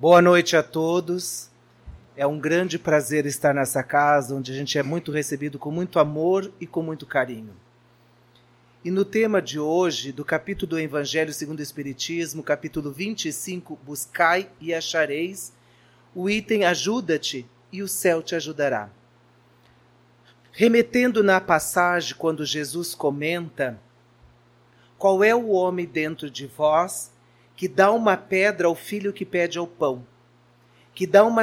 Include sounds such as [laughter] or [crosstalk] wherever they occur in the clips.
Boa noite a todos. É um grande prazer estar nessa casa onde a gente é muito recebido com muito amor e com muito carinho. E no tema de hoje, do capítulo do Evangelho segundo o Espiritismo, capítulo 25, Buscai e achareis, o item Ajuda-te e o céu te ajudará. Remetendo na passagem quando Jesus comenta: Qual é o homem dentro de vós que dá uma pedra ao filho que pede ao pão, que dá uma,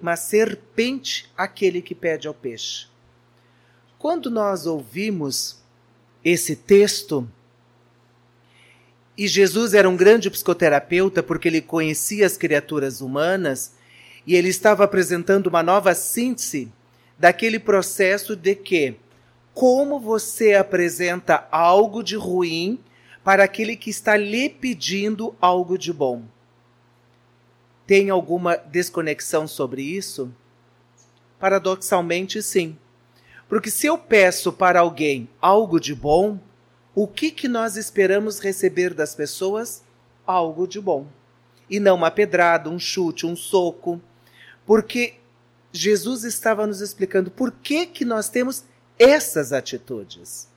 uma serpente àquele que pede ao peixe. Quando nós ouvimos esse texto, e Jesus era um grande psicoterapeuta porque ele conhecia as criaturas humanas e ele estava apresentando uma nova síntese daquele processo de que como você apresenta algo de ruim para aquele que está lhe pedindo algo de bom. Tem alguma desconexão sobre isso? Paradoxalmente, sim. Porque se eu peço para alguém algo de bom, o que, que nós esperamos receber das pessoas? Algo de bom. E não uma pedrada, um chute, um soco. Porque Jesus estava nos explicando por que, que nós temos essas atitudes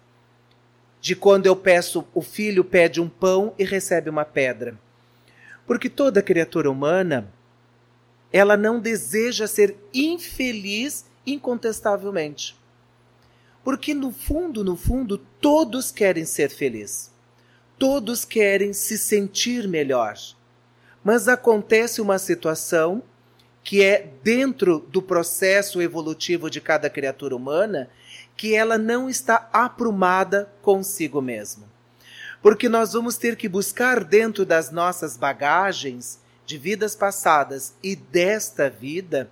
de quando eu peço, o filho pede um pão e recebe uma pedra. Porque toda criatura humana, ela não deseja ser infeliz incontestavelmente. Porque no fundo, no fundo, todos querem ser felizes. Todos querem se sentir melhor. Mas acontece uma situação que é dentro do processo evolutivo de cada criatura humana que ela não está aprumada consigo mesma. Porque nós vamos ter que buscar dentro das nossas bagagens de vidas passadas e desta vida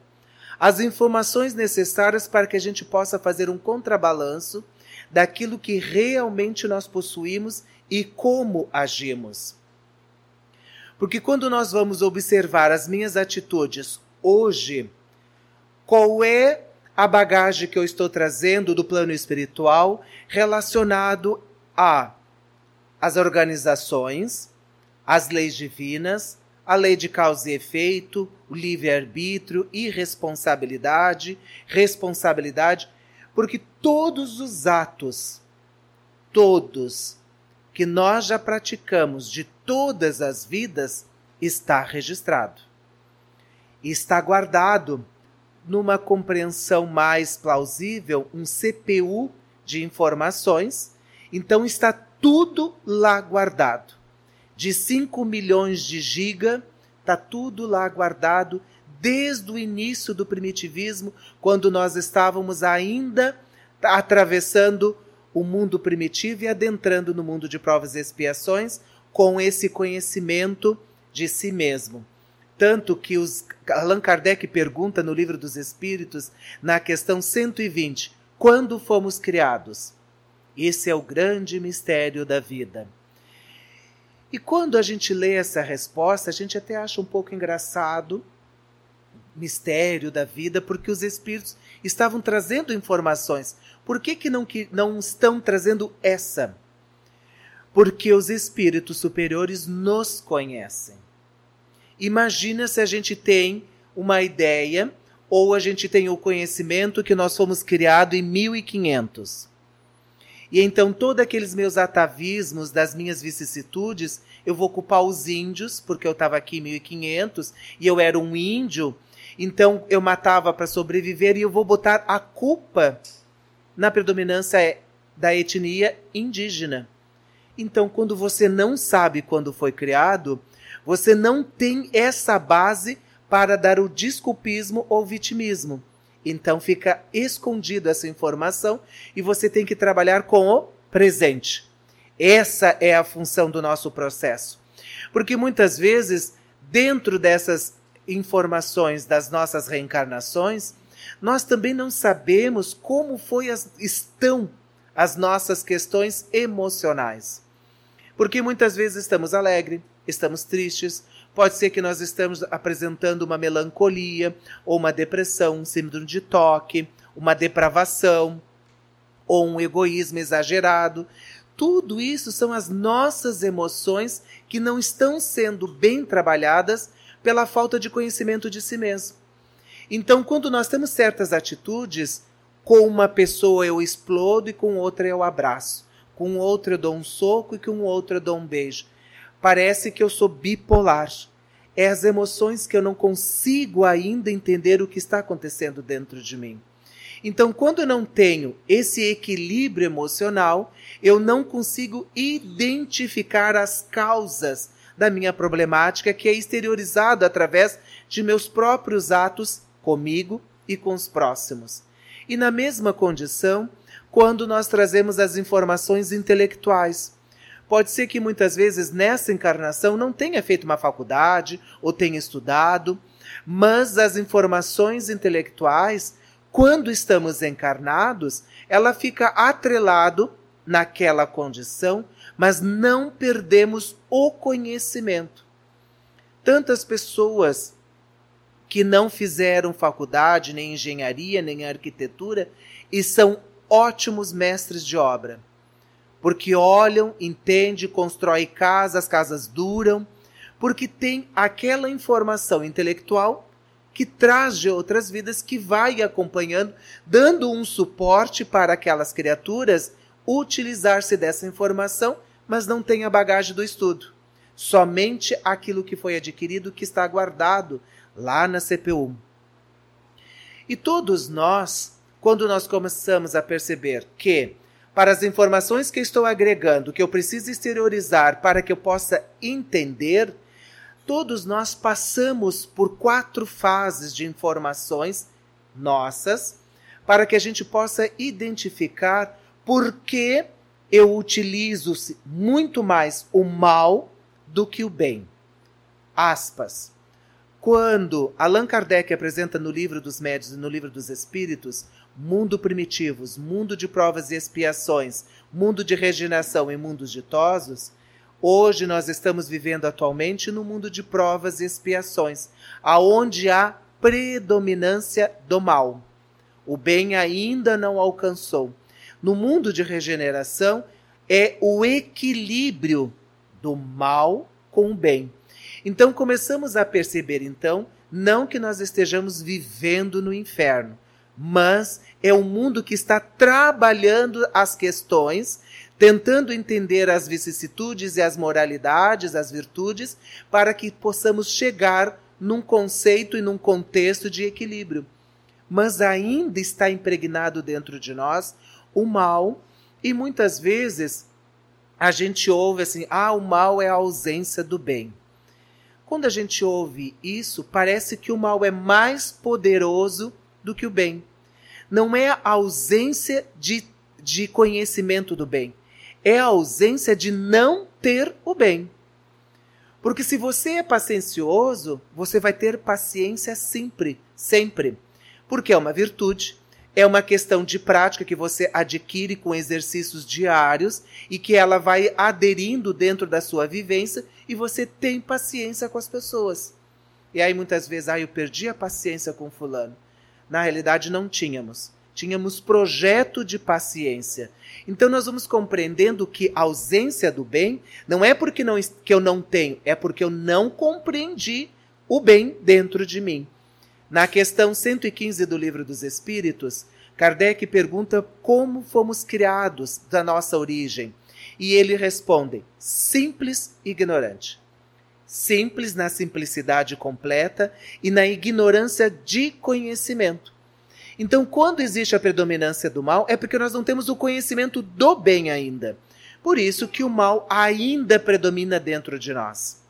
as informações necessárias para que a gente possa fazer um contrabalanço daquilo que realmente nós possuímos e como agimos. Porque quando nós vamos observar as minhas atitudes hoje, qual é a bagagem que eu estou trazendo do plano espiritual relacionado a as organizações, as leis divinas, a lei de causa e efeito, o livre-arbítrio, irresponsabilidade, responsabilidade, porque todos os atos, todos que nós já praticamos de todas as vidas, está registrado. Está guardado numa compreensão mais plausível, um CPU de informações. Então está tudo lá guardado. De 5 milhões de giga, está tudo lá guardado desde o início do primitivismo, quando nós estávamos ainda atravessando o mundo primitivo e adentrando no mundo de provas e expiações com esse conhecimento de si mesmo. Tanto que os, Allan Kardec pergunta no Livro dos Espíritos, na questão 120, quando fomos criados? Esse é o grande mistério da vida. E quando a gente lê essa resposta, a gente até acha um pouco engraçado, mistério da vida, porque os espíritos estavam trazendo informações. Por que, que, não, que não estão trazendo essa? Porque os espíritos superiores nos conhecem. Imagina se a gente tem uma ideia ou a gente tem o conhecimento que nós fomos criados em 1500. E então todos aqueles meus atavismos, das minhas vicissitudes, eu vou culpar os índios, porque eu estava aqui em 1500 e eu era um índio, então eu matava para sobreviver e eu vou botar a culpa na predominância da etnia indígena. Então, quando você não sabe quando foi criado, você não tem essa base para dar o desculpismo ou vitimismo. Então fica escondido essa informação e você tem que trabalhar com o presente. Essa é a função do nosso processo. Porque muitas vezes, dentro dessas informações das nossas reencarnações, nós também não sabemos como foi as, estão as nossas questões emocionais. Porque muitas vezes estamos alegres, estamos tristes, pode ser que nós estamos apresentando uma melancolia, ou uma depressão, um síndrome de toque, uma depravação, ou um egoísmo exagerado. Tudo isso são as nossas emoções que não estão sendo bem trabalhadas pela falta de conhecimento de si mesmo. Então, quando nós temos certas atitudes, com uma pessoa eu explodo e com outra eu abraço, com outra eu dou um soco e com outra eu dou um beijo. Parece que eu sou bipolar. É as emoções que eu não consigo ainda entender o que está acontecendo dentro de mim. Então, quando eu não tenho esse equilíbrio emocional, eu não consigo identificar as causas da minha problemática, que é exteriorizado através de meus próprios atos comigo e com os próximos. E na mesma condição, quando nós trazemos as informações intelectuais. Pode ser que muitas vezes nessa encarnação não tenha feito uma faculdade ou tenha estudado, mas as informações intelectuais, quando estamos encarnados, ela fica atrelado naquela condição, mas não perdemos o conhecimento. Tantas pessoas que não fizeram faculdade, nem engenharia, nem arquitetura, e são ótimos mestres de obra. Porque olham, entendem, constroem casas, as casas duram, porque tem aquela informação intelectual que traz de outras vidas, que vai acompanhando, dando um suporte para aquelas criaturas utilizar-se dessa informação, mas não tem a bagagem do estudo. Somente aquilo que foi adquirido que está guardado lá na CPU. E todos nós, quando nós começamos a perceber que, para as informações que estou agregando, que eu preciso exteriorizar para que eu possa entender, todos nós passamos por quatro fases de informações nossas, para que a gente possa identificar por que eu utilizo muito mais o mal do que o bem. Aspas. Quando Allan Kardec apresenta no livro dos médios e no livro dos espíritos mundo primitivos, mundo de provas e expiações, mundo de regeneração e mundos ditosos, hoje nós estamos vivendo atualmente no mundo de provas e expiações, aonde há predominância do mal. O bem ainda não alcançou. No mundo de regeneração é o equilíbrio do mal com o bem. Então começamos a perceber então não que nós estejamos vivendo no inferno, mas é um mundo que está trabalhando as questões, tentando entender as vicissitudes e as moralidades, as virtudes, para que possamos chegar num conceito e num contexto de equilíbrio. Mas ainda está impregnado dentro de nós o mal, e muitas vezes a gente ouve assim: ah, o mal é a ausência do bem. Quando a gente ouve isso, parece que o mal é mais poderoso do que o bem. Não é a ausência de, de conhecimento do bem, é a ausência de não ter o bem. Porque se você é paciencioso, você vai ter paciência sempre, sempre. Porque é uma virtude, é uma questão de prática que você adquire com exercícios diários e que ela vai aderindo dentro da sua vivência e você tem paciência com as pessoas. E aí muitas vezes, ah, eu perdi a paciência com fulano. Na realidade não tínhamos. Tínhamos projeto de paciência. Então nós vamos compreendendo que a ausência do bem não é porque não, que eu não tenho, é porque eu não compreendi o bem dentro de mim. Na questão 115 do Livro dos Espíritos, Kardec pergunta como fomos criados da nossa origem. E ele responde: simples ignorante. Simples na simplicidade completa e na ignorância de conhecimento. Então, quando existe a predominância do mal, é porque nós não temos o conhecimento do bem ainda. Por isso que o mal ainda predomina dentro de nós.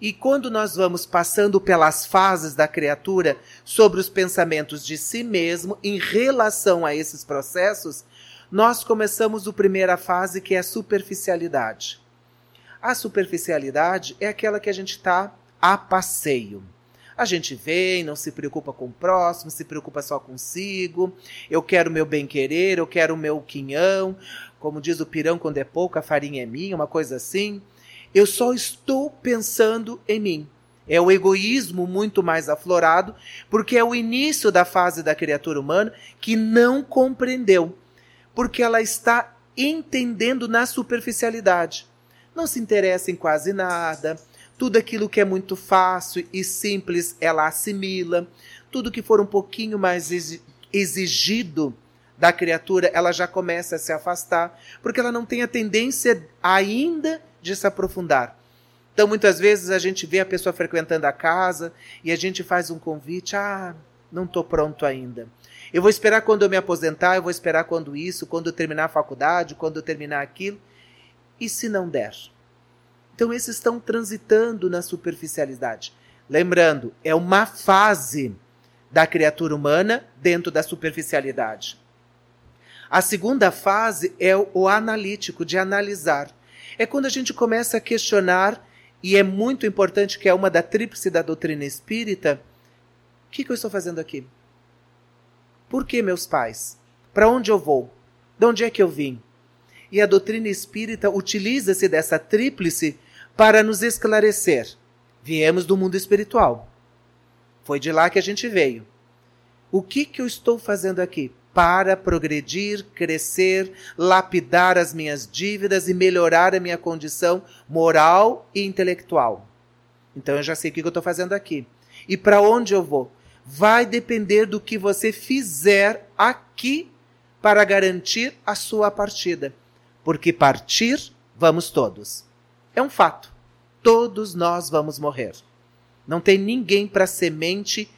E quando nós vamos passando pelas fases da criatura sobre os pensamentos de si mesmo em relação a esses processos, nós começamos a primeira fase que é a superficialidade. A superficialidade é aquela que a gente está a passeio. A gente vem, não se preocupa com o próximo, se preocupa só consigo. Eu quero meu bem-querer, eu quero o meu quinhão. Como diz o pirão, quando é pouco, a farinha é minha, uma coisa assim. Eu só estou pensando em mim. É o egoísmo muito mais aflorado, porque é o início da fase da criatura humana que não compreendeu, porque ela está entendendo na superficialidade. Não se interessa em quase nada, Tudo aquilo que é muito fácil e simples, ela assimila. Tudo que for um pouquinho mais exigido da criatura, ela já começa a se afastar, porque ela não tem a tendência ainda de se aprofundar. Então, muitas vezes a gente vê a pessoa frequentando a casa e a gente faz um convite: ah, não estou pronto ainda. Eu vou esperar quando eu me aposentar, eu vou esperar quando isso, quando eu terminar a faculdade, quando eu terminar aquilo. E se não der? Então, esses estão transitando na superficialidade. Lembrando, é uma fase da criatura humana dentro da superficialidade. A segunda fase é o analítico, de analisar. É quando a gente começa a questionar, e é muito importante que é uma da tríplice da doutrina espírita, o que, que eu estou fazendo aqui? Por que meus pais? Para onde eu vou? De onde é que eu vim? E a doutrina espírita utiliza-se dessa tríplice para nos esclarecer. Viemos do mundo espiritual. Foi de lá que a gente veio. O que, que eu estou fazendo aqui? Para progredir, crescer, lapidar as minhas dívidas e melhorar a minha condição moral e intelectual. Então eu já sei o que eu estou fazendo aqui. E para onde eu vou? vai depender do que você fizer aqui para garantir a sua partida. Porque partir, vamos todos. É um fato. Todos nós vamos morrer. Não tem ninguém para semente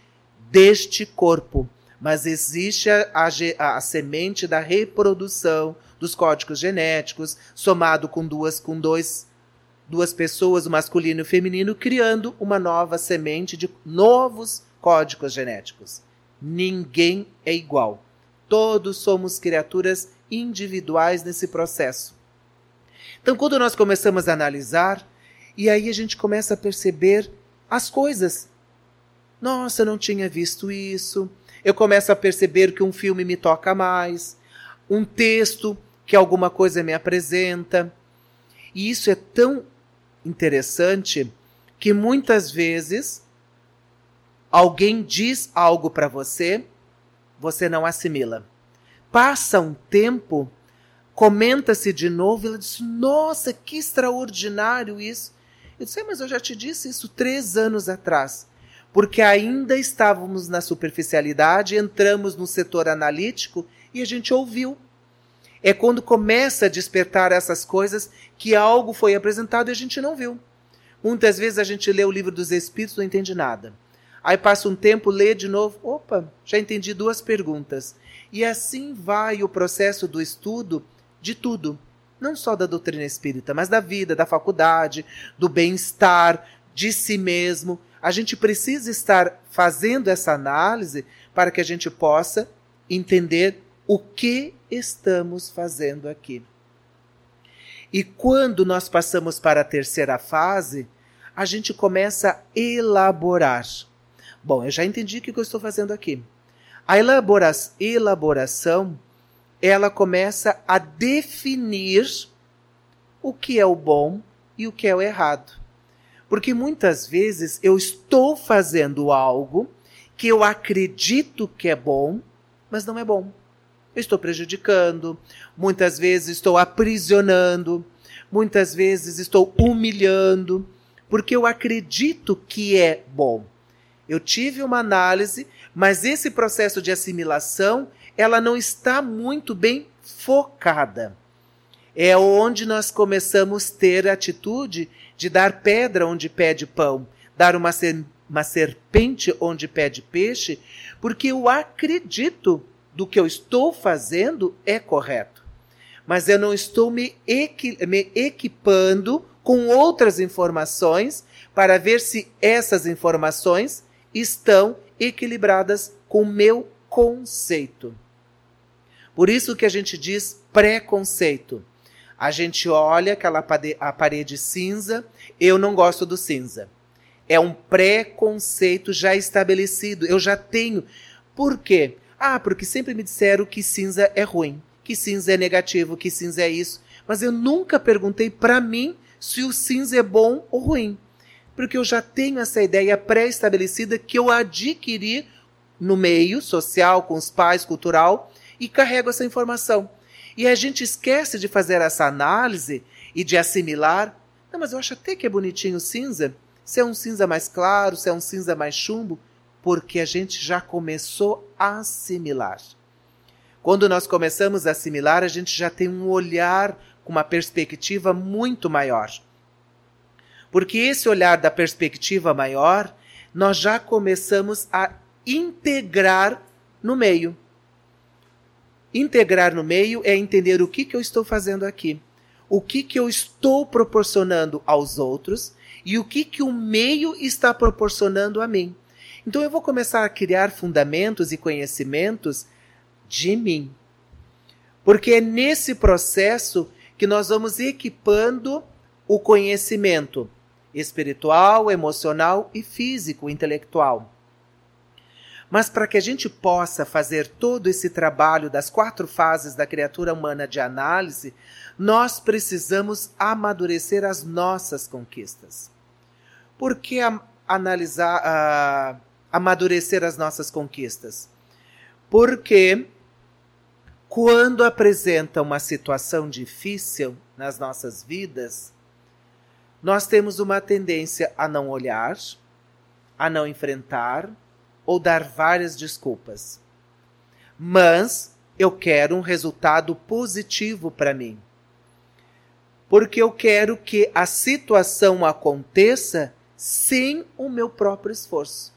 deste corpo, mas existe a, a, a, semente da reprodução dos códigos genéticos, somado com duas, com dois, duas pessoas, o masculino e o feminino, criando uma nova semente de novos códigos genéticos. Ninguém é igual. Todos somos criaturas individuais nesse processo. Então, quando nós começamos a analisar, e aí a gente começa a perceber as coisas. Nossa, eu não tinha visto isso. Eu começo a perceber que um filme me toca mais, um texto que alguma coisa me apresenta. E isso é tão interessante que muitas vezes Alguém diz algo para você, você não assimila. Passa um tempo, comenta-se de novo, ela diz: Nossa, que extraordinário isso. Eu disse: Mas eu já te disse isso três anos atrás. Porque ainda estávamos na superficialidade, entramos no setor analítico e a gente ouviu. É quando começa a despertar essas coisas que algo foi apresentado e a gente não viu. Muitas vezes a gente lê o livro dos Espíritos e não entende nada. Aí passa um tempo, lê de novo. Opa, já entendi duas perguntas. E assim vai o processo do estudo de tudo. Não só da doutrina espírita, mas da vida, da faculdade, do bem-estar, de si mesmo. A gente precisa estar fazendo essa análise para que a gente possa entender o que estamos fazendo aqui. E quando nós passamos para a terceira fase, a gente começa a elaborar. Bom, eu já entendi o que eu estou fazendo aqui. A elabora elaboração, ela começa a definir o que é o bom e o que é o errado. Porque muitas vezes eu estou fazendo algo que eu acredito que é bom, mas não é bom. Eu estou prejudicando, muitas vezes estou aprisionando, muitas vezes estou humilhando, porque eu acredito que é bom. Eu tive uma análise, mas esse processo de assimilação, ela não está muito bem focada. É onde nós começamos a ter a atitude de dar pedra onde pede pão, dar uma, ser, uma serpente onde pede peixe, porque eu acredito do que eu estou fazendo é correto. Mas eu não estou me, equi me equipando com outras informações para ver se essas informações estão equilibradas com o meu conceito. Por isso que a gente diz preconceito. A gente olha aquela a parede cinza, eu não gosto do cinza. É um preconceito já estabelecido, eu já tenho. Por quê? Ah, porque sempre me disseram que cinza é ruim, que cinza é negativo, que cinza é isso. Mas eu nunca perguntei para mim se o cinza é bom ou ruim porque eu já tenho essa ideia pré-estabelecida que eu adquiri no meio social, com os pais, cultural, e carrego essa informação. E a gente esquece de fazer essa análise e de assimilar. Não, mas eu acho até que é bonitinho cinza. se é um cinza mais claro, se é um cinza mais chumbo, porque a gente já começou a assimilar. Quando nós começamos a assimilar, a gente já tem um olhar com uma perspectiva muito maior. Porque esse olhar da perspectiva maior, nós já começamos a integrar no meio. Integrar no meio é entender o que, que eu estou fazendo aqui, o que, que eu estou proporcionando aos outros e o que, que o meio está proporcionando a mim. Então eu vou começar a criar fundamentos e conhecimentos de mim. Porque é nesse processo que nós vamos equipando o conhecimento espiritual, emocional e físico, intelectual. Mas para que a gente possa fazer todo esse trabalho das quatro fases da criatura humana de análise, nós precisamos amadurecer as nossas conquistas. Por que analisar, uh, amadurecer as nossas conquistas? Porque quando apresenta uma situação difícil nas nossas vidas, nós temos uma tendência a não olhar, a não enfrentar ou dar várias desculpas. Mas eu quero um resultado positivo para mim. Porque eu quero que a situação aconteça sem o meu próprio esforço.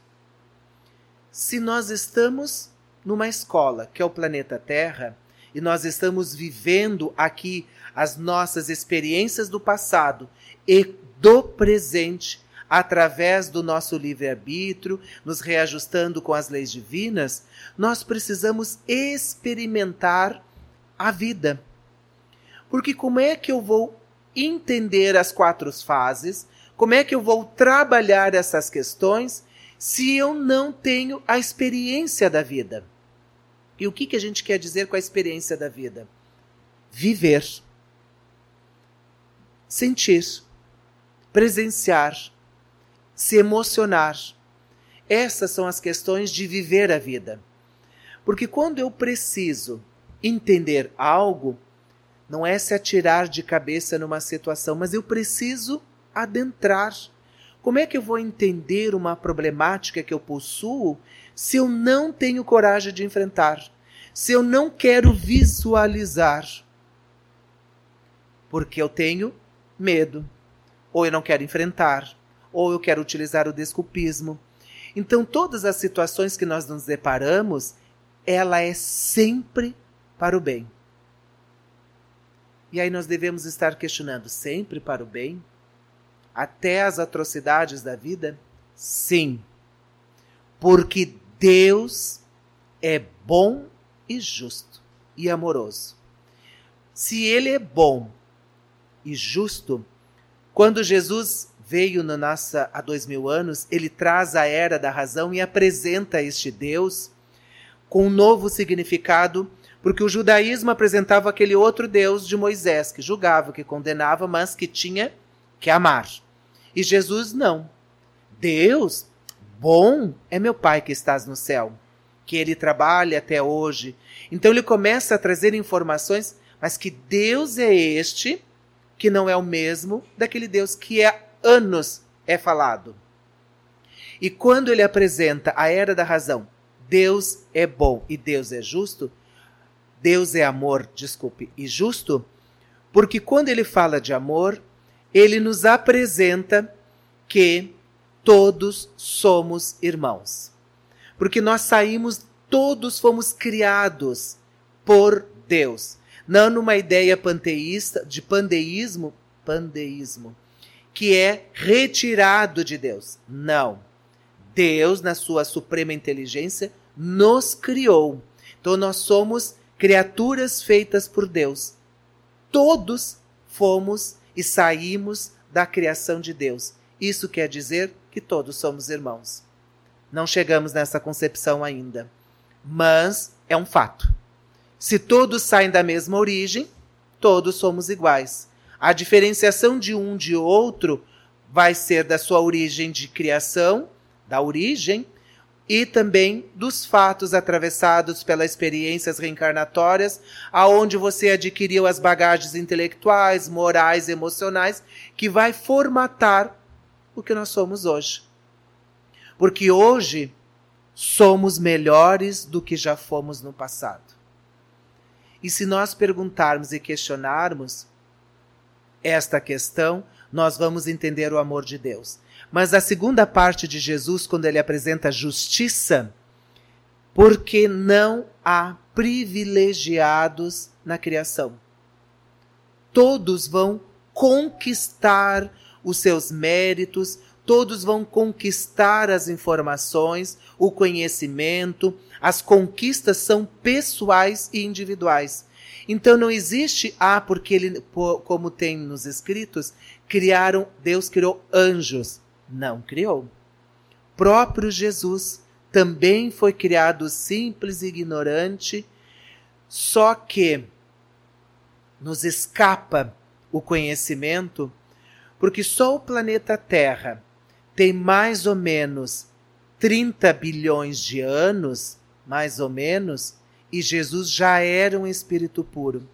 Se nós estamos numa escola, que é o planeta Terra, e nós estamos vivendo aqui as nossas experiências do passado e do presente através do nosso livre-arbítrio, nos reajustando com as leis divinas, nós precisamos experimentar a vida. Porque como é que eu vou entender as quatro fases? Como é que eu vou trabalhar essas questões se eu não tenho a experiência da vida? E o que, que a gente quer dizer com a experiência da vida? Viver, sentir, presenciar, se emocionar. Essas são as questões de viver a vida. Porque quando eu preciso entender algo, não é se atirar de cabeça numa situação, mas eu preciso adentrar. Como é que eu vou entender uma problemática que eu possuo se eu não tenho coragem de enfrentar, se eu não quero visualizar, porque eu tenho medo, ou eu não quero enfrentar, ou eu quero utilizar o desculpismo. Então, todas as situações que nós nos deparamos, ela é sempre para o bem. E aí nós devemos estar questionando sempre para o bem? Até as atrocidades da vida? Sim. Porque Deus é bom e justo e amoroso. Se Ele é bom e justo, quando Jesus veio no nossa, há dois mil anos, ele traz a era da razão e apresenta este Deus com um novo significado, porque o judaísmo apresentava aquele outro Deus de Moisés, que julgava, que condenava, mas que tinha que amar. E Jesus não. Deus Bom é meu Pai que estás no céu, que ele trabalha até hoje. Então ele começa a trazer informações, mas que Deus é este, que não é o mesmo daquele Deus que há anos é falado. E quando ele apresenta a era da razão, Deus é bom e Deus é justo, Deus é amor, desculpe, e justo, porque quando ele fala de amor, ele nos apresenta que todos somos irmãos. Porque nós saímos, todos fomos criados por Deus. Não numa ideia panteísta, de pandeísmo, pandeísmo, que é retirado de Deus. Não. Deus, na sua suprema inteligência, nos criou. Então nós somos criaturas feitas por Deus. Todos fomos e saímos da criação de Deus. Isso quer dizer que todos somos irmãos. Não chegamos nessa concepção ainda, mas é um fato. Se todos saem da mesma origem, todos somos iguais. A diferenciação de um de outro vai ser da sua origem de criação, da origem, e também dos fatos atravessados pelas experiências reencarnatórias, aonde você adquiriu as bagagens intelectuais, morais, emocionais, que vai formatar o que nós somos hoje. Porque hoje somos melhores do que já fomos no passado. E se nós perguntarmos e questionarmos esta questão, nós vamos entender o amor de Deus. Mas a segunda parte de Jesus, quando ele apresenta justiça, porque não há privilegiados na criação. Todos vão conquistar os seus méritos, todos vão conquistar as informações, o conhecimento, as conquistas são pessoais e individuais. Então não existe, ah, porque ele, como tem nos escritos, criaram, Deus criou anjos. Não criou. Próprio Jesus também foi criado simples e ignorante, só que nos escapa o conhecimento, porque só o planeta Terra tem mais ou menos 30 bilhões de anos, mais ou menos, e Jesus já era um espírito puro.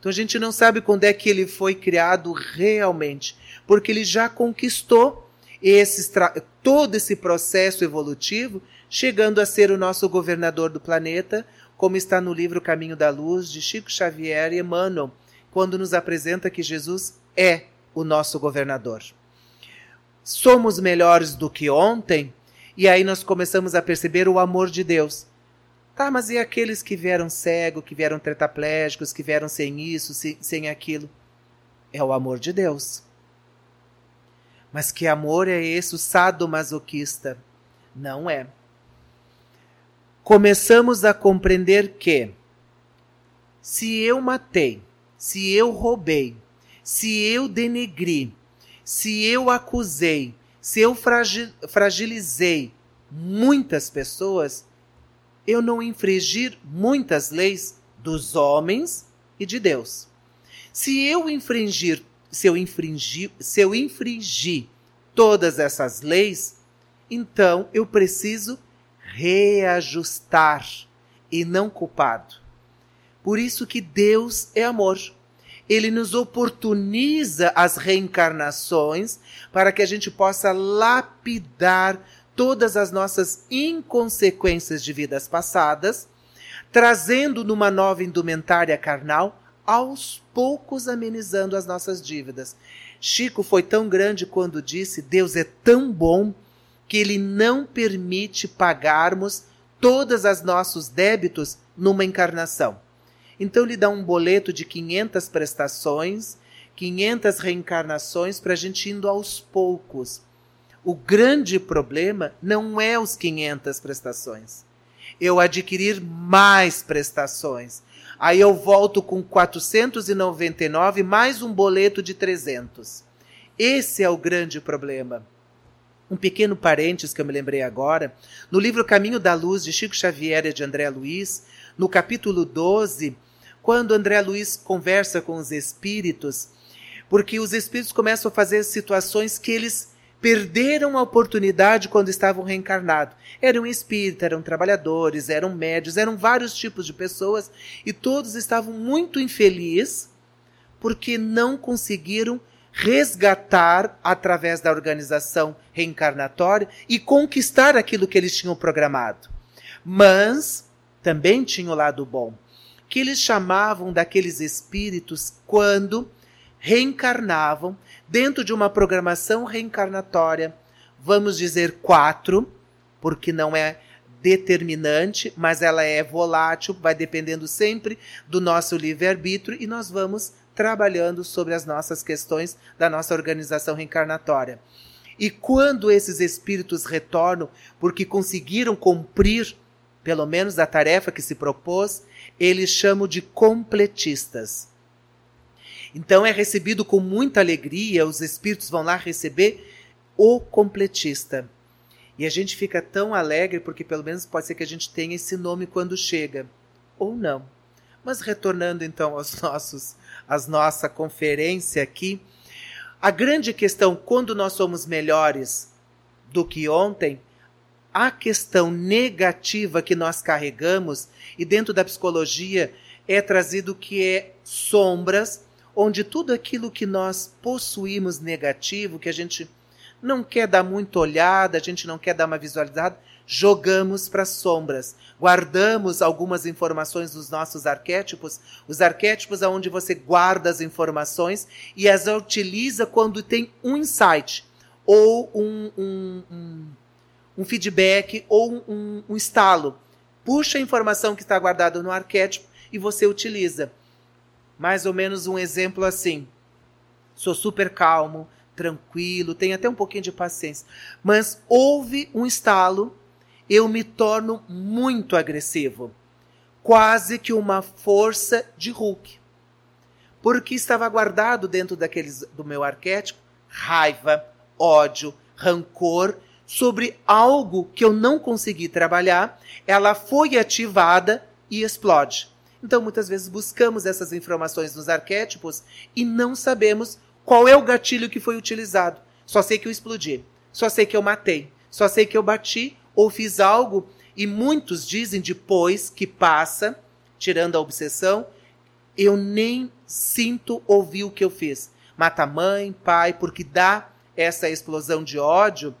Então a gente não sabe quando é que ele foi criado realmente, porque ele já conquistou esse, todo esse processo evolutivo, chegando a ser o nosso governador do planeta, como está no livro Caminho da Luz de Chico Xavier e Emmanuel, quando nos apresenta que Jesus é o nosso governador somos melhores do que ontem, e aí nós começamos a perceber o amor de Deus. Tá, mas e aqueles que vieram cego, que vieram tetraplégicos, que vieram sem isso, sem, sem aquilo? É o amor de Deus. Mas que amor é esse, o sadomasoquista? Não é. Começamos a compreender que se eu matei, se eu roubei, se eu denegri, se eu acusei, se eu fragilizei muitas pessoas, eu não infringir muitas leis dos homens e de Deus. Se eu infringir, se eu infringir, se eu infringir todas essas leis, então eu preciso reajustar e não culpado. Por isso que Deus é amor ele nos oportuniza as reencarnações para que a gente possa lapidar todas as nossas inconsequências de vidas passadas, trazendo numa nova indumentária carnal, aos poucos amenizando as nossas dívidas. Chico foi tão grande quando disse: Deus é tão bom que ele não permite pagarmos todos os nossos débitos numa encarnação. Então lhe dá um boleto de 500 prestações, 500 reencarnações para a gente indo aos poucos. O grande problema não é os 500 prestações. Eu adquirir mais prestações. Aí eu volto com 499 mais um boleto de 300. Esse é o grande problema. Um pequeno parênteses que eu me lembrei agora. No livro Caminho da Luz, de Chico Xavier e de André Luiz, no capítulo 12, quando André Luiz conversa com os espíritos, porque os espíritos começam a fazer situações que eles perderam a oportunidade quando estavam reencarnados. Eram espíritas, eram trabalhadores, eram médios, eram vários tipos de pessoas e todos estavam muito infelizes porque não conseguiram resgatar através da organização reencarnatória e conquistar aquilo que eles tinham programado. Mas também tinha o lado bom que eles chamavam daqueles espíritos quando reencarnavam dentro de uma programação reencarnatória, vamos dizer quatro, porque não é determinante, mas ela é volátil, vai dependendo sempre do nosso livre-arbítrio e nós vamos trabalhando sobre as nossas questões da nossa organização reencarnatória. E quando esses espíritos retornam porque conseguiram cumprir pelo menos a tarefa que se propôs, eles chamam de completistas. Então é recebido com muita alegria, os espíritos vão lá receber o completista. E a gente fica tão alegre porque pelo menos pode ser que a gente tenha esse nome quando chega, ou não. Mas retornando então aos [laughs] nossos, às nossa conferência aqui, a grande questão quando nós somos melhores do que ontem a questão negativa que nós carregamos, e dentro da psicologia é trazido que é sombras, onde tudo aquilo que nós possuímos negativo, que a gente não quer dar muita olhada, a gente não quer dar uma visualizada, jogamos para as sombras. Guardamos algumas informações dos nossos arquétipos, os arquétipos aonde você guarda as informações e as utiliza quando tem um insight ou um, um, um, um feedback ou um, um estalo. Puxa a informação que está guardada no arquétipo e você utiliza. Mais ou menos um exemplo assim. Sou super calmo, tranquilo, tenho até um pouquinho de paciência. Mas houve um estalo, eu me torno muito agressivo. Quase que uma força de Hulk. Porque estava guardado dentro daqueles, do meu arquétipo raiva, ódio, rancor sobre algo que eu não consegui trabalhar, ela foi ativada e explode. Então, muitas vezes buscamos essas informações nos arquétipos e não sabemos qual é o gatilho que foi utilizado. Só sei que eu explodi, só sei que eu matei, só sei que eu bati ou fiz algo. E muitos dizem depois que passa, tirando a obsessão, eu nem sinto ouvir o que eu fiz. Mata mãe, pai, porque dá essa explosão de ódio.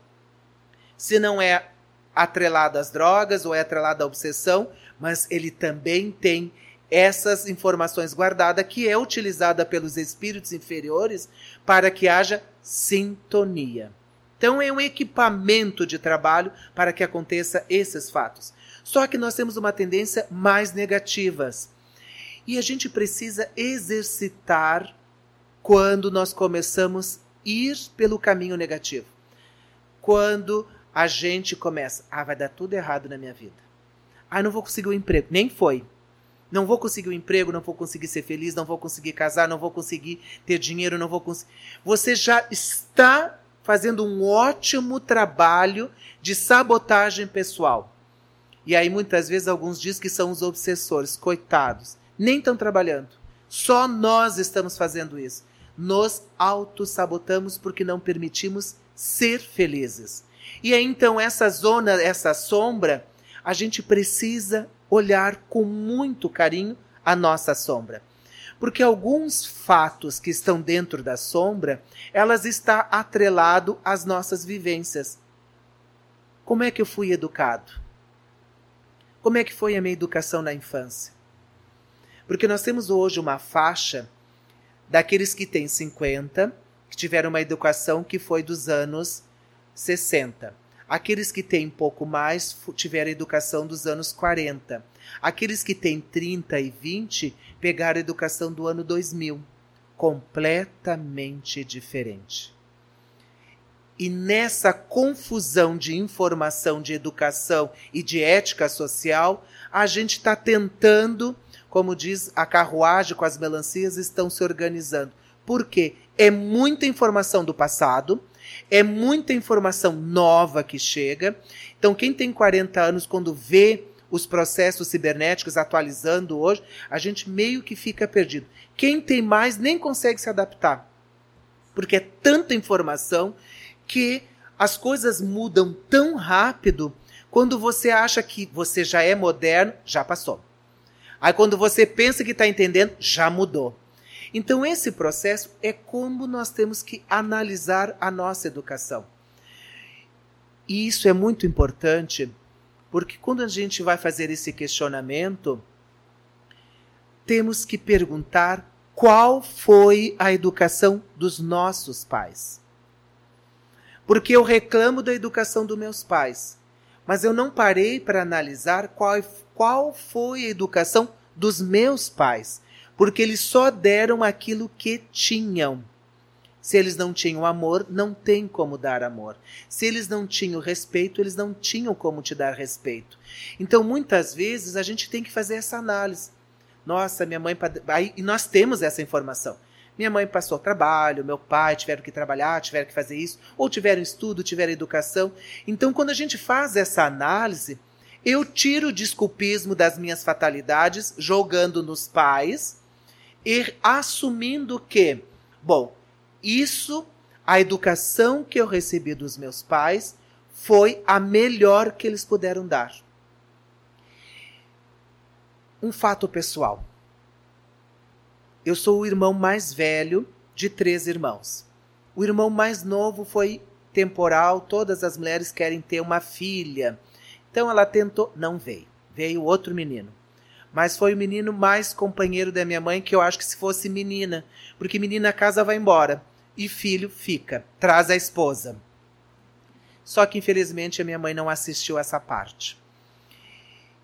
Se não é atrelado às drogas ou é atrelado à obsessão, mas ele também tem essas informações guardadas que é utilizada pelos espíritos inferiores para que haja sintonia. Então é um equipamento de trabalho para que aconteça esses fatos. Só que nós temos uma tendência mais negativas. E a gente precisa exercitar quando nós começamos a ir pelo caminho negativo. Quando a gente começa, ah, vai dar tudo errado na minha vida. Ah, não vou conseguir o um emprego. Nem foi. Não vou conseguir um emprego, não vou conseguir ser feliz, não vou conseguir casar, não vou conseguir ter dinheiro, não vou conseguir. Você já está fazendo um ótimo trabalho de sabotagem pessoal. E aí muitas vezes alguns dizem que são os obsessores, coitados. Nem estão trabalhando. Só nós estamos fazendo isso. Nos auto-sabotamos porque não permitimos ser felizes. E aí então essa zona, essa sombra, a gente precisa olhar com muito carinho a nossa sombra. Porque alguns fatos que estão dentro da sombra, elas estão atrelado às nossas vivências. Como é que eu fui educado? Como é que foi a minha educação na infância? Porque nós temos hoje uma faixa daqueles que têm 50, que tiveram uma educação que foi dos anos 60. Aqueles que têm pouco mais tiveram educação dos anos 40. Aqueles que têm 30 e 20 pegaram a educação do ano 2000. Completamente diferente. E nessa confusão de informação, de educação e de ética social, a gente está tentando, como diz a carruagem com as melancias, estão se organizando. Por quê? É muita informação do passado, é muita informação nova que chega. Então, quem tem 40 anos, quando vê os processos cibernéticos atualizando hoje, a gente meio que fica perdido. Quem tem mais nem consegue se adaptar. Porque é tanta informação que as coisas mudam tão rápido quando você acha que você já é moderno, já passou. Aí quando você pensa que está entendendo, já mudou. Então, esse processo é como nós temos que analisar a nossa educação. E isso é muito importante, porque quando a gente vai fazer esse questionamento, temos que perguntar qual foi a educação dos nossos pais. Porque eu reclamo da educação dos meus pais, mas eu não parei para analisar qual, qual foi a educação dos meus pais porque eles só deram aquilo que tinham. Se eles não tinham amor, não tem como dar amor. Se eles não tinham respeito, eles não tinham como te dar respeito. Então, muitas vezes, a gente tem que fazer essa análise. Nossa, minha mãe. E nós temos essa informação. Minha mãe passou trabalho, meu pai tiveram que trabalhar, tiveram que fazer isso, ou tiveram estudo, tiveram educação. Então, quando a gente faz essa análise, eu tiro o desculpismo das minhas fatalidades, jogando nos pais, e assumindo que, bom, isso, a educação que eu recebi dos meus pais, foi a melhor que eles puderam dar. Um fato pessoal. Eu sou o irmão mais velho de três irmãos. O irmão mais novo foi temporal, todas as mulheres querem ter uma filha. Então ela tentou, não veio. Veio outro menino. Mas foi o menino mais companheiro da minha mãe, que eu acho que se fosse menina, porque menina a casa vai embora e filho fica, traz a esposa. Só que infelizmente a minha mãe não assistiu essa parte.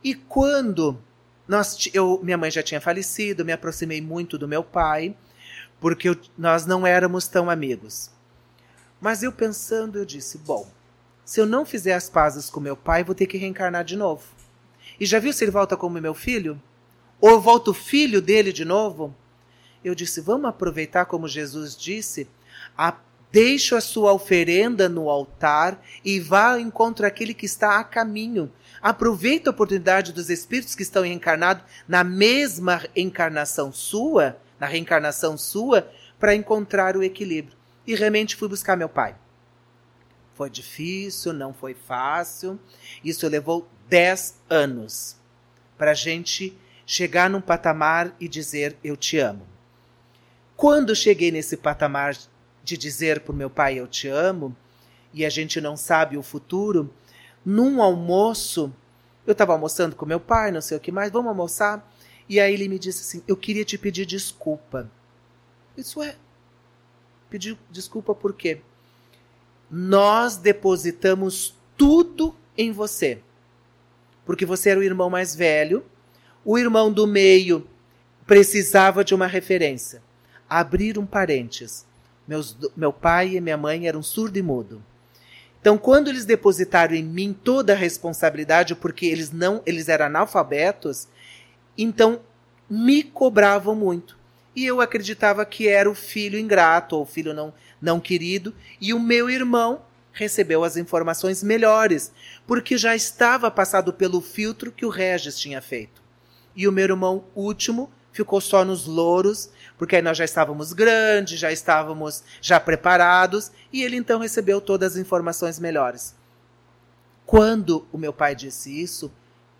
E quando nós, eu, minha mãe já tinha falecido, me aproximei muito do meu pai, porque eu, nós não éramos tão amigos. Mas eu pensando, eu disse: bom, se eu não fizer as pazes com meu pai, vou ter que reencarnar de novo. E já viu se ele volta como meu filho? Ou eu volto filho dele de novo? Eu disse: vamos aproveitar, como Jesus disse, a, a sua oferenda no altar e vá ao encontro daquele que está a caminho. Aproveite a oportunidade dos espíritos que estão encarnados na mesma encarnação sua, na reencarnação sua, para encontrar o equilíbrio. E realmente fui buscar meu pai. Foi difícil, não foi fácil. Isso levou 10 anos para a gente chegar num patamar e dizer eu te amo. Quando cheguei nesse patamar de dizer para o meu pai eu te amo, e a gente não sabe o futuro, num almoço, eu estava almoçando com meu pai, não sei o que mais, vamos almoçar? E aí ele me disse assim: Eu queria te pedir desculpa. Isso é. Pedir desculpa por quê? Nós depositamos tudo em você. Porque você era o irmão mais velho, o irmão do meio precisava de uma referência. Abrir um parênteses. Meus, meu pai e minha mãe eram surdo e mudo. Então, quando eles depositaram em mim toda a responsabilidade, porque eles não, eles eram analfabetos, então me cobravam muito. E eu acreditava que era o filho ingrato ou o filho não, não querido, e o meu irmão recebeu as informações melhores, porque já estava passado pelo filtro que o Regis tinha feito. E o meu irmão último ficou só nos louros, porque aí nós já estávamos grandes, já estávamos já preparados, e ele então recebeu todas as informações melhores. Quando o meu pai disse isso,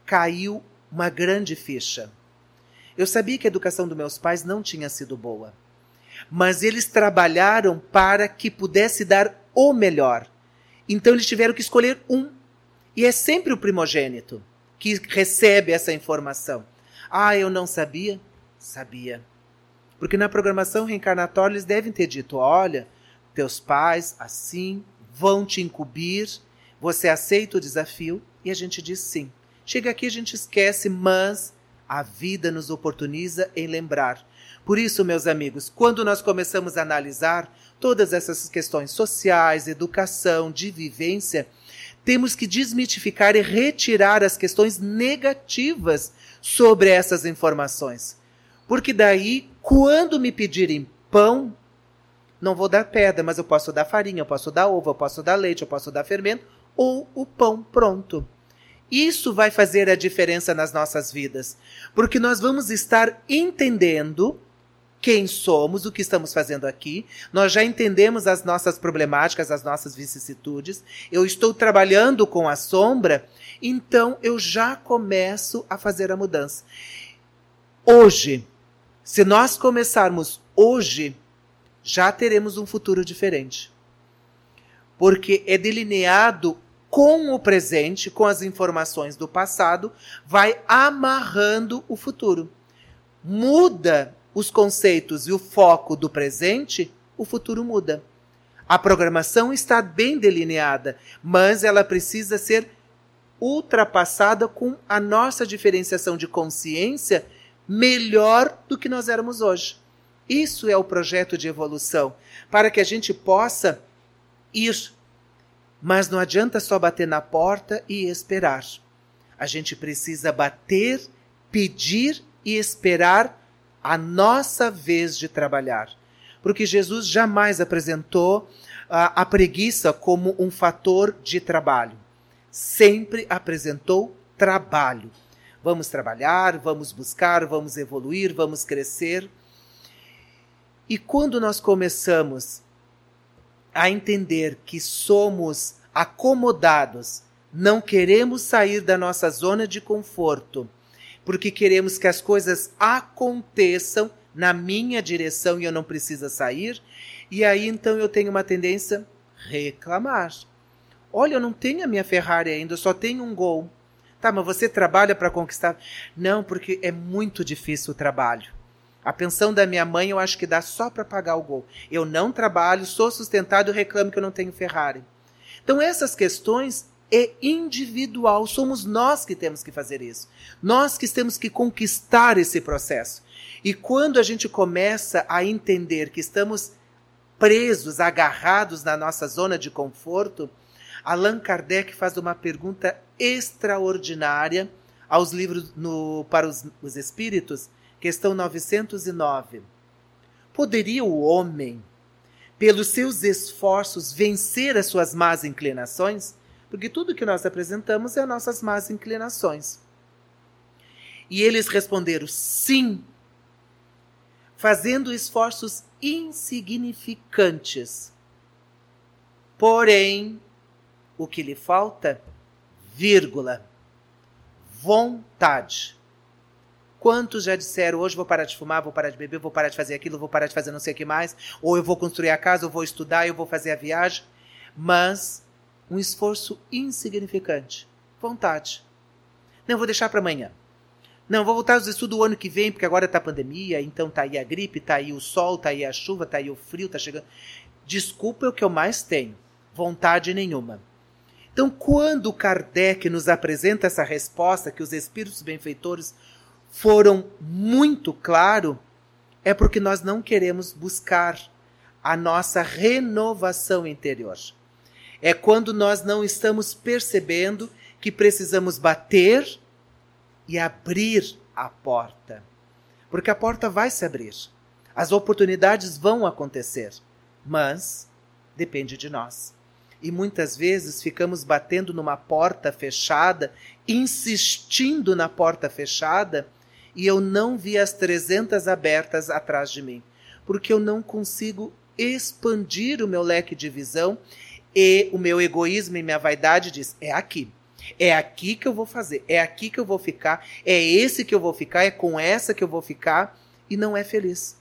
caiu uma grande ficha. Eu sabia que a educação dos meus pais não tinha sido boa, mas eles trabalharam para que pudesse dar o melhor. Então eles tiveram que escolher um. E é sempre o primogênito que recebe essa informação. Ah, eu não sabia? Sabia. Porque na programação reencarnatória eles devem ter dito: olha, teus pais, assim, vão te incumbir, você aceita o desafio? E a gente diz sim. Chega aqui, a gente esquece, mas a vida nos oportuniza em lembrar. Por isso, meus amigos, quando nós começamos a analisar todas essas questões sociais, educação, de vivência, temos que desmitificar e retirar as questões negativas sobre essas informações. Porque daí, quando me pedirem pão, não vou dar pedra, mas eu posso dar farinha, eu posso dar ovo, eu posso dar leite, eu posso dar fermento, ou o pão pronto. Isso vai fazer a diferença nas nossas vidas, porque nós vamos estar entendendo quem somos, o que estamos fazendo aqui. Nós já entendemos as nossas problemáticas, as nossas vicissitudes. Eu estou trabalhando com a sombra, então eu já começo a fazer a mudança. Hoje, se nós começarmos hoje, já teremos um futuro diferente. Porque é delineado com o presente, com as informações do passado, vai amarrando o futuro. Muda os conceitos e o foco do presente, o futuro muda. A programação está bem delineada, mas ela precisa ser ultrapassada com a nossa diferenciação de consciência melhor do que nós éramos hoje. Isso é o projeto de evolução, para que a gente possa ir. Mas não adianta só bater na porta e esperar. A gente precisa bater, pedir e esperar a nossa vez de trabalhar. Porque Jesus jamais apresentou a, a preguiça como um fator de trabalho. Sempre apresentou trabalho. Vamos trabalhar, vamos buscar, vamos evoluir, vamos crescer. E quando nós começamos a entender que somos acomodados, não queremos sair da nossa zona de conforto, porque queremos que as coisas aconteçam na minha direção e eu não preciso sair, e aí então eu tenho uma tendência Reclamar. Olha, eu não tenho a minha Ferrari ainda, eu só tenho um gol. Tá, mas você trabalha para conquistar? Não, porque é muito difícil o trabalho. A pensão da minha mãe eu acho que dá só para pagar o gol. Eu não trabalho, sou sustentado reclamo que eu não tenho Ferrari. Então essas questões é individual, somos nós que temos que fazer isso. Nós que temos que conquistar esse processo. E quando a gente começa a entender que estamos presos, agarrados na nossa zona de conforto, Allan Kardec faz uma pergunta extraordinária aos livros no, para os, os espíritos, questão 909. Poderia o homem, pelos seus esforços, vencer as suas más inclinações? Porque tudo que nós apresentamos é as nossas más inclinações. E eles responderam sim, fazendo esforços insignificantes. Porém, o que lhe falta, vírgula, vontade. Quantos já disseram, hoje vou parar de fumar, vou parar de beber, vou parar de fazer aquilo, vou parar de fazer não sei o que mais, ou eu vou construir a casa, eu vou estudar, eu vou fazer a viagem, mas um esforço insignificante. Vontade. Não, vou deixar para amanhã. Não, vou voltar aos estudos o ano que vem, porque agora está a pandemia, então tá aí a gripe, tá aí o sol, tá aí a chuva, tá aí o frio, tá chegando. Desculpa é o que eu mais tenho. Vontade nenhuma. Então, quando Kardec nos apresenta essa resposta, que os espíritos benfeitores foram muito claros, é porque nós não queremos buscar a nossa renovação interior. É quando nós não estamos percebendo que precisamos bater e abrir a porta. Porque a porta vai se abrir. As oportunidades vão acontecer. Mas depende de nós. E muitas vezes ficamos batendo numa porta fechada, insistindo na porta fechada, e eu não vi as 300 abertas atrás de mim, porque eu não consigo expandir o meu leque de visão e o meu egoísmo e minha vaidade diz: é aqui. É aqui que eu vou fazer, é aqui que eu vou ficar, é esse que eu vou ficar, é com essa que eu vou ficar, e não é feliz.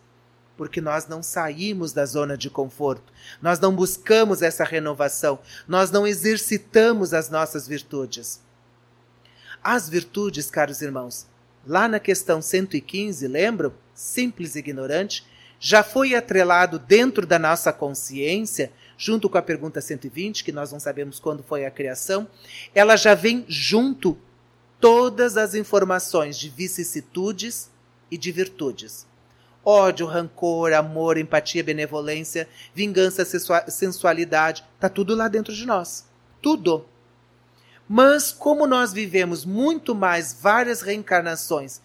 Porque nós não saímos da zona de conforto, nós não buscamos essa renovação, nós não exercitamos as nossas virtudes. As virtudes, caros irmãos, lá na questão 115, lembram? Simples e ignorante, já foi atrelado dentro da nossa consciência, junto com a pergunta 120, que nós não sabemos quando foi a criação, ela já vem junto todas as informações de vicissitudes e de virtudes ódio, rancor, amor, empatia, benevolência, vingança, sensualidade, tá tudo lá dentro de nós. Tudo. Mas como nós vivemos muito mais várias reencarnações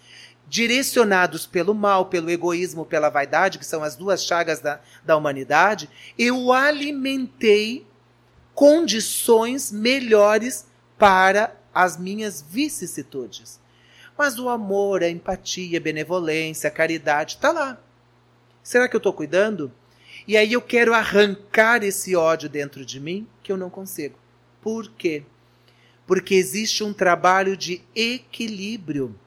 direcionados pelo mal, pelo egoísmo, pela vaidade, que são as duas chagas da, da humanidade, eu alimentei condições melhores para as minhas vicissitudes. Mas o amor, a empatia, a benevolência, a caridade, está lá. Será que eu estou cuidando? E aí eu quero arrancar esse ódio dentro de mim que eu não consigo. Por quê? Porque existe um trabalho de equilíbrio.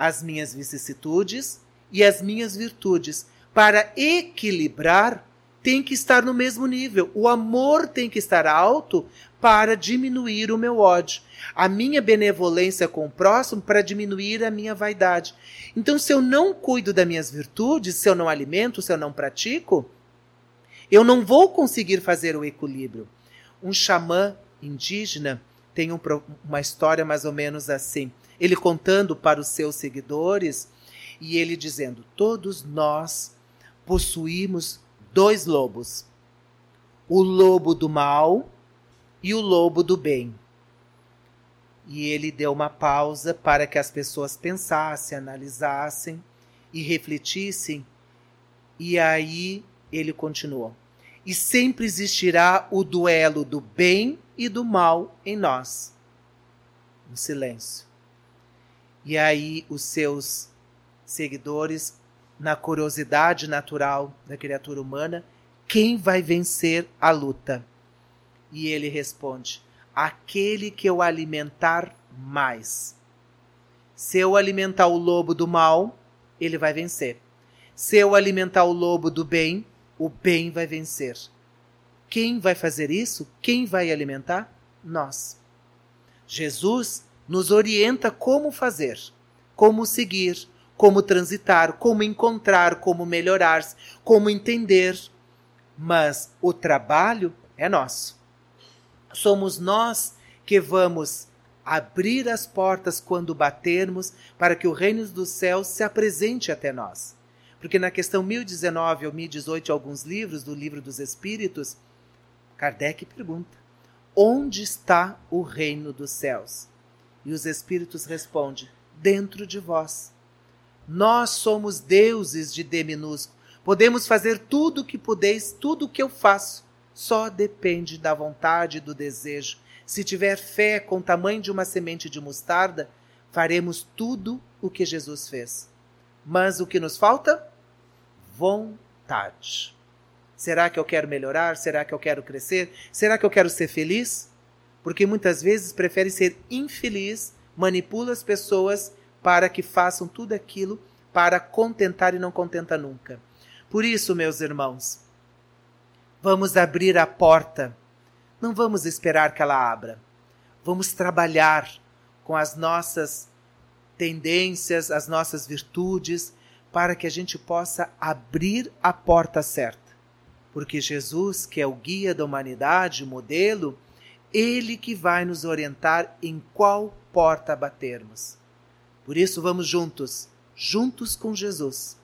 As minhas vicissitudes e as minhas virtudes. Para equilibrar, tem que estar no mesmo nível. O amor tem que estar alto para diminuir o meu ódio. A minha benevolência com o próximo para diminuir a minha vaidade. Então, se eu não cuido das minhas virtudes, se eu não alimento, se eu não pratico, eu não vou conseguir fazer o equilíbrio. Um xamã indígena tem um, uma história mais ou menos assim. Ele contando para os seus seguidores e ele dizendo: Todos nós possuímos dois lobos: o lobo do mal e o lobo do bem. E ele deu uma pausa para que as pessoas pensassem, analisassem e refletissem. E aí ele continuou: E sempre existirá o duelo do bem e do mal em nós. Um silêncio. E aí os seus seguidores na curiosidade natural da criatura humana, quem vai vencer a luta? E ele responde: aquele que eu alimentar mais. Se eu alimentar o lobo do mal, ele vai vencer. Se eu alimentar o lobo do bem, o bem vai vencer. Quem vai fazer isso? Quem vai alimentar? Nós. Jesus nos orienta como fazer, como seguir, como transitar, como encontrar, como melhorar, como entender. Mas o trabalho é nosso. Somos nós que vamos abrir as portas quando batermos para que o reino dos céus se apresente até nós. Porque na questão 1019 ou 1018 de alguns livros do Livro dos Espíritos, Kardec pergunta: Onde está o reino dos céus? E os espíritos respondem: Dentro de vós. Nós somos deuses de D minúsculo. Podemos fazer tudo o que podeis, tudo o que eu faço. Só depende da vontade e do desejo. Se tiver fé com o tamanho de uma semente de mostarda, faremos tudo o que Jesus fez. Mas o que nos falta? Vontade. Será que eu quero melhorar? Será que eu quero crescer? Será que eu quero ser feliz? Porque muitas vezes prefere ser infeliz, manipula as pessoas para que façam tudo aquilo para contentar e não contenta nunca. Por isso, meus irmãos, vamos abrir a porta. Não vamos esperar que ela abra. Vamos trabalhar com as nossas tendências, as nossas virtudes, para que a gente possa abrir a porta certa. Porque Jesus, que é o guia da humanidade, o modelo, ele que vai nos orientar em qual porta batermos. Por isso, vamos juntos, juntos com Jesus,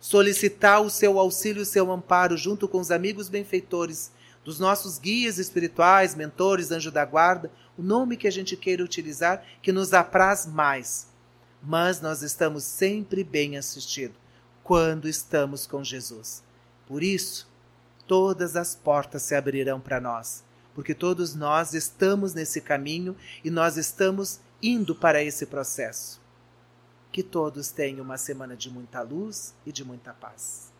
solicitar o seu auxílio e o seu amparo junto com os amigos benfeitores, dos nossos guias espirituais, mentores, anjo da guarda, o nome que a gente queira utilizar, que nos apraz mais. Mas nós estamos sempre bem assistidos quando estamos com Jesus. Por isso, todas as portas se abrirão para nós, porque todos nós estamos nesse caminho e nós estamos indo para esse processo. Que todos tenham uma semana de muita luz e de muita paz.